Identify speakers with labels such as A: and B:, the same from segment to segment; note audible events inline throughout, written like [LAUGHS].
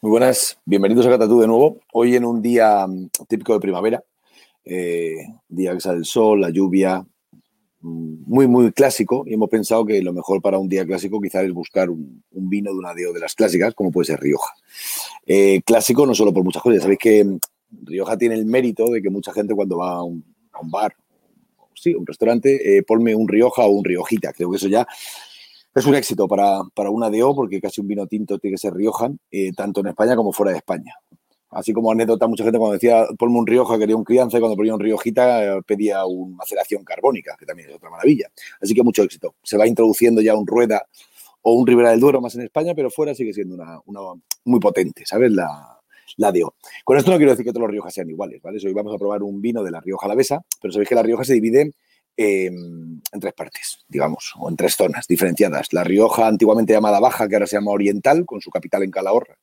A: Muy buenas, bienvenidos a Catatú de nuevo. Hoy en un día mm, típico de primavera, eh, día que sale el sol, la lluvia, mm, muy, muy clásico. Y hemos pensado que lo mejor para un día clásico quizás es buscar un, vino de una de, las clásicas, como puede ser Rioja. Eh, clásico no solo por muchas cosas, sabéis que mm, Rioja tiene el mérito de que mucha gente cuando va a un, bar, sí, un restaurante, eh, ponme un Rioja o un Riojita. Creo que eso ya es un éxito para, para una DO porque casi un vino tinto tiene que ser Rioja, eh, tanto en España como fuera de España. Así como anécdota, mucha gente cuando decía ponme un Rioja quería un crianza y cuando ponía un Riojita eh, pedía una maceración carbónica, que también es otra maravilla. Así que mucho éxito. Se va introduciendo ya un Rueda o un Ribera del Duero más en España, pero fuera sigue siendo una, una muy potente, ¿sabes? La, la DO. Con esto no quiero decir que todos los Riojas sean iguales, ¿vale? Hoy vamos a probar un vino de la Rioja Alavesa, pero sabéis que la Rioja se divide en tres partes, digamos, o en tres zonas diferenciadas. La Rioja, antiguamente llamada Baja, que ahora se llama Oriental, con su capital en Calahorra.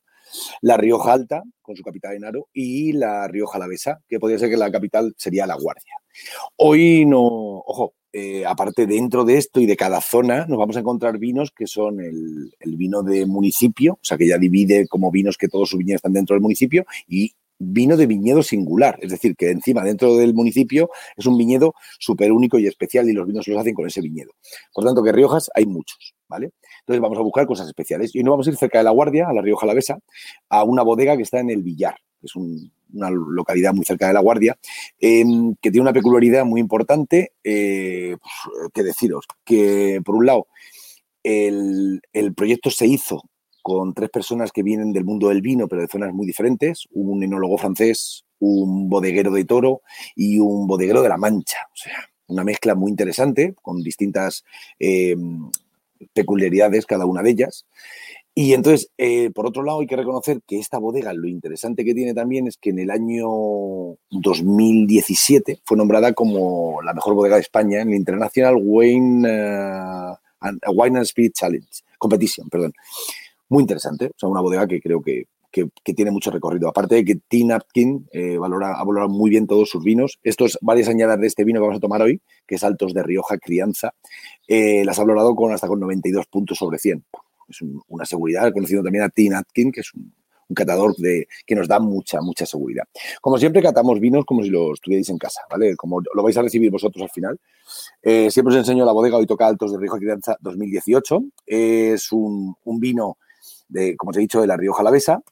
A: La Rioja Alta, con su capital en Aro. Y la Rioja Alavesa, que podría ser que la capital sería La Guardia. Hoy no, ojo, eh, aparte dentro de esto y de cada zona, nos vamos a encontrar vinos que son el, el, vino de municipio, o sea, que ya divide como vinos que todos sus viñedos están dentro del municipio, y vino de viñedo singular, es decir, que encima dentro del municipio es un viñedo súper único y especial y los vinos los hacen con ese viñedo. Por tanto, que Riojas hay muchos, ¿vale? Entonces vamos a buscar cosas especiales. Y no vamos a ir cerca de La Guardia, a la Rioja Alavesa, a una bodega que está en el Villar, que es una localidad muy cerca de La Guardia, em, que tiene una peculiaridad muy importante, eh, pues, que deciros, que por un lado, el, el proyecto se hizo con tres personas que vienen del mundo del vino, pero de zonas muy diferentes, un enólogo francés, un bodeguero de toro y un bodeguero de la Mancha. O sea, una mezcla muy interesante, con distintas eh, peculiaridades cada una de ellas. Y entonces, eh, por otro lado, hay que reconocer que esta bodega, lo interesante que tiene también es que en el año 2017 fue nombrada como la mejor bodega de España en el International Wine, Wine and Spirit Challenge, Competition, perdón muy interesante. O sea, una bodega que creo que, que, tiene mucho recorrido. Aparte de que Tim Atkin eh, valora, ha valorado muy bien todos sus vinos. Estos varias añadas de este vino que vamos a tomar hoy, que es Altos de Rioja Crianza, eh, las ha valorado con hasta con 92 puntos sobre 100. Es una seguridad, conociendo también a Tim Atkin, que es un, catador de, que nos da mucha, mucha seguridad. Como siempre, catamos vinos como si los tuvierais en casa, ¿vale? Como lo vais a recibir vosotros al final. Eh, siempre os enseño la bodega, hoy toca Altos de Rioja Crianza 2018. es un, un vino de, como os he dicho, de la Rioja Alavesa.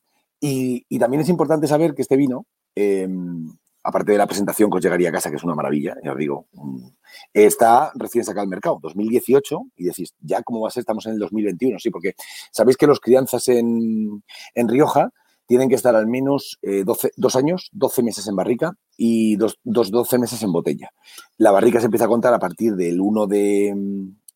A: Y, y también es importante saber que este vino, em, aparte de la presentación que os llegaría a casa, que es una maravilla, ya os digo, mm, está recién sacado al mercado, 2018, y decís, ya cómo va a ser, estamos en el 2021, sí, porque sabéis que los crianzas en, en Rioja tienen que estar al menos eh, dos años, 12 meses en barrica y dos, dos, 12 meses en botella. La barrica se empieza a contar a partir del 1 de,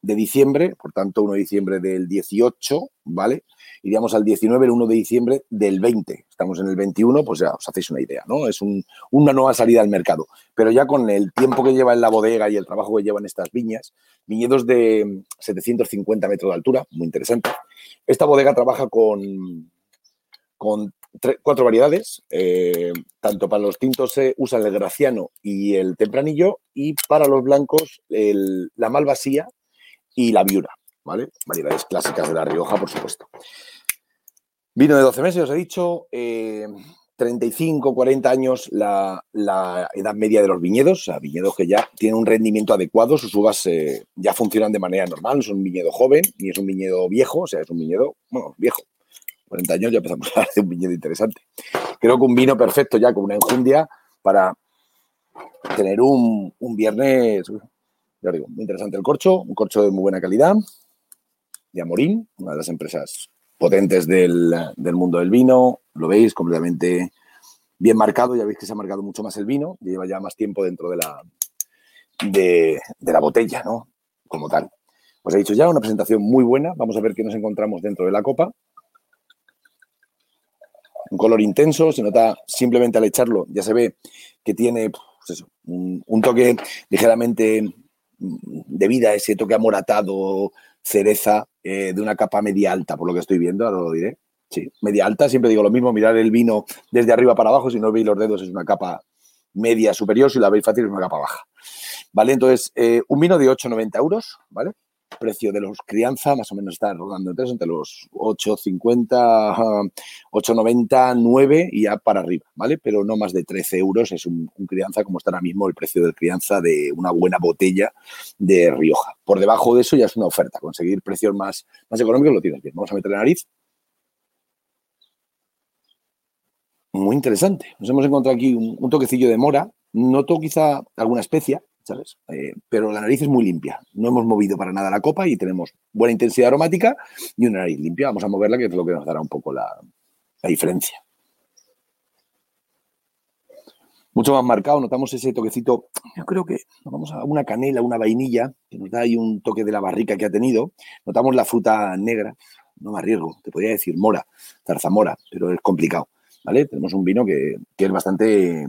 A: de diciembre, por tanto 1 de diciembre del 18, ¿vale? Iríamos al 19, el 1 de diciembre del 20. Estamos en el 21, pues ya os hacéis una idea, ¿no? Es una nueva salida al mercado. Pero ya con el tiempo que lleva en la bodega y el trabajo que llevan estas viñas, viñedos de 750 metros de altura, muy interesante. Esta bodega trabaja con, con cuatro variedades. Eh, tanto para los tintos se usa el graciano y el tempranillo, y para los blancos la malvasía y la viura. ¿Vale? Variedades clásicas de La Rioja, por supuesto. Vino de 12 meses, os he dicho, 35, eh, 40 años la, edad media de los viñedos, o sea, viñedos que ya tienen un rendimiento adecuado, sus uvas eh, ya funcionan de manera normal, no es un viñedo joven ni es un viñedo viejo, o sea, es un viñedo, bueno, viejo. 40 años ya empezamos [LAUGHS] a hablar de un viñedo interesante. Creo que un vino perfecto ya con una enjundia para tener un, un viernes, ya digo, muy interesante el corcho, un corcho de muy buena calidad, de Amorín, una de las empresas potentes del, mundo del vino. Lo veis completamente bien marcado. Ya veis que se ha marcado mucho más el vino. Lleva ya más tiempo dentro de la, de, la botella, ¿no? Como tal. Os he dicho ya, una presentación muy buena. Vamos a ver qué nos encontramos dentro de la copa. Un color intenso, se nota simplemente al echarlo, ya se ve que tiene pues un, toque ligeramente de vida, ese toque amoratado, cereza eh, de una capa media alta, por lo que estoy viendo, ahora lo diré. Sí, media alta, siempre digo lo mismo, mirar el vino desde arriba para abajo, si no veis los dedos es una capa media superior, si la veis fácil es una capa baja. ¿Vale? Entonces, eh, un vino de 8,90 euros, ¿vale? Precio de los crianza más o menos está rodando entre, los 8,50, 8,90, 9 y ya para arriba, ¿vale? Pero no más de 13 euros es un, crianza como está ahora mismo el precio de crianza de una buena botella de Rioja. Por debajo de eso ya es una oferta. Conseguir precios más, más económicos lo tienes bien. Vamos a meter la nariz. Muy interesante. Nos hemos encontrado aquí un, un toquecillo de mora. Noto quizá alguna especia, eh, pero la nariz es muy limpia. No hemos movido para nada la copa y tenemos buena intensidad aromática y una nariz limpia. Vamos a moverla, que es lo que nos dará un poco la, diferencia. Mucho más marcado, notamos ese toquecito, yo creo que vamos a una canela, una vainilla, que nos da ahí un toque de la barrica que ha tenido. Notamos la fruta negra, no me arriesgo, te podría decir mora, zarzamora, pero es complicado. ¿vale? Tenemos un vino que, que es bastante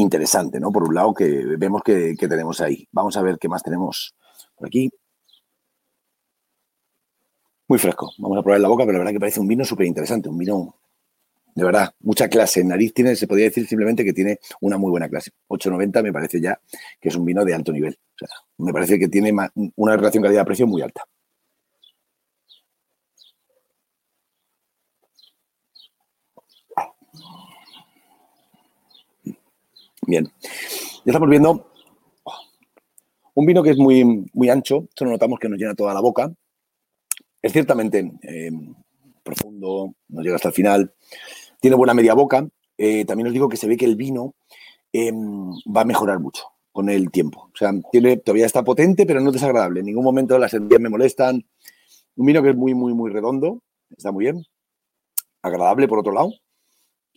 A: interesante, ¿no? Por un lado, que vemos que, tenemos ahí. Vamos a ver qué más tenemos por aquí. Muy fresco. Vamos a probar la boca, pero la verdad que parece un vino súper interesante, un vino de verdad, mucha clase. En nariz tiene, se podría decir simplemente que tiene una muy buena clase. 8,90 me parece ya que es un vino de alto nivel. O sea, me parece que tiene una relación calidad-precio muy alta. Bien. Ya estamos viendo un vino que es muy, muy ancho. Esto lo notamos que nos llena toda la boca. Es ciertamente eh, profundo, nos llega hasta el final. Tiene buena media boca. Eh, también os digo que se ve que el vino em, va a mejorar mucho con el tiempo. O sea, tiene, todavía está potente, pero no es desagradable. En ningún momento las encías me molestan. Un vino que es muy, muy, muy redondo. Está muy bien. Agradable, por otro lado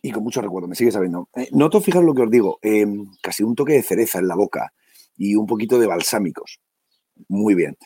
A: y con mucho recuerdo, me sigue sabiendo. Eh, noto, fijaros lo que os digo, em, casi un toque de cereza en la boca y un poquito de balsámicos. Muy bien.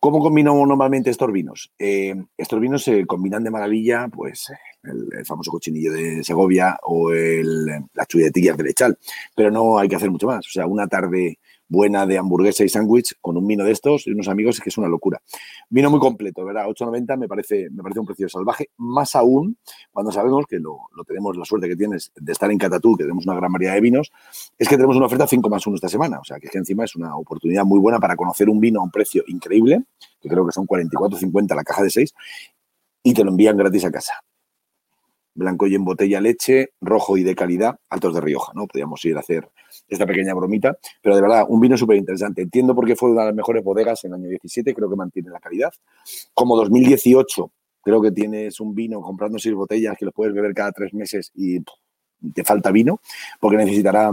A: ¿Cómo combino normalmente estos vinos? Em, estos vinos se combinan de maravilla, pues el, famoso cochinillo de Segovia o el, las chulletillas de lechal, pero no hay que hacer mucho más. O sea, una tarde buena de hamburguesa y sándwich con un vino de estos y unos amigos que es una locura. Vino muy completo, ¿verdad? 8,90 me parece, me parece un precio salvaje, más aún cuando sabemos que lo, tenemos, la suerte que tienes de estar en Catatú, que tenemos una gran variedad de vinos, es que tenemos una oferta 5 más 1 esta semana, o sea que, encima es una oportunidad muy buena para conocer un vino a un precio increíble, que creo que son 44,50 la caja de 6, y te lo envían gratis a casa blanco y en botella leche, rojo y de calidad, altos de Rioja, ¿no? Podríamos ir a hacer esta pequeña bromita, pero de verdad, un vino súper interesante. Entiendo por qué fue una de las mejores bodegas en el año 17, creo que mantiene la calidad. Como 2018, creo que tienes un vino comprando seis botellas que los puedes beber cada tres meses y te falta vino, porque necesitará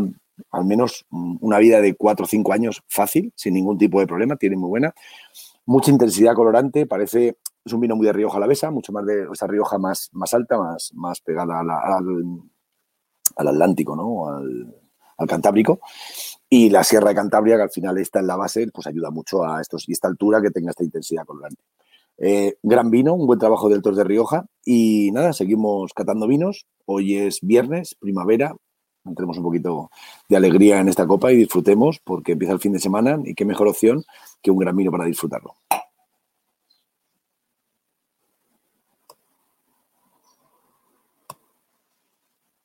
A: al menos una vida de cuatro o cinco años fácil, sin ningún tipo de problema, tiene muy buena. Mucha intensidad colorante, parece es un vino muy de Rioja Alavesa, mucho más de esa Rioja más, más alta, más, más pegada al, al, Atlántico, ¿no? Al, Cantábrico. Y la Sierra de Cantabria, que al final está en la base, pues ayuda mucho a estos, y esta altura que tenga esta intensidad colorante. Eh, gran vino, un buen trabajo del Tos de Rioja. Y nada, seguimos catando vinos. Hoy es viernes, primavera. Entremos un poquito de alegría en esta copa y disfrutemos porque empieza el fin de semana y qué mejor opción que un gran vino para disfrutarlo.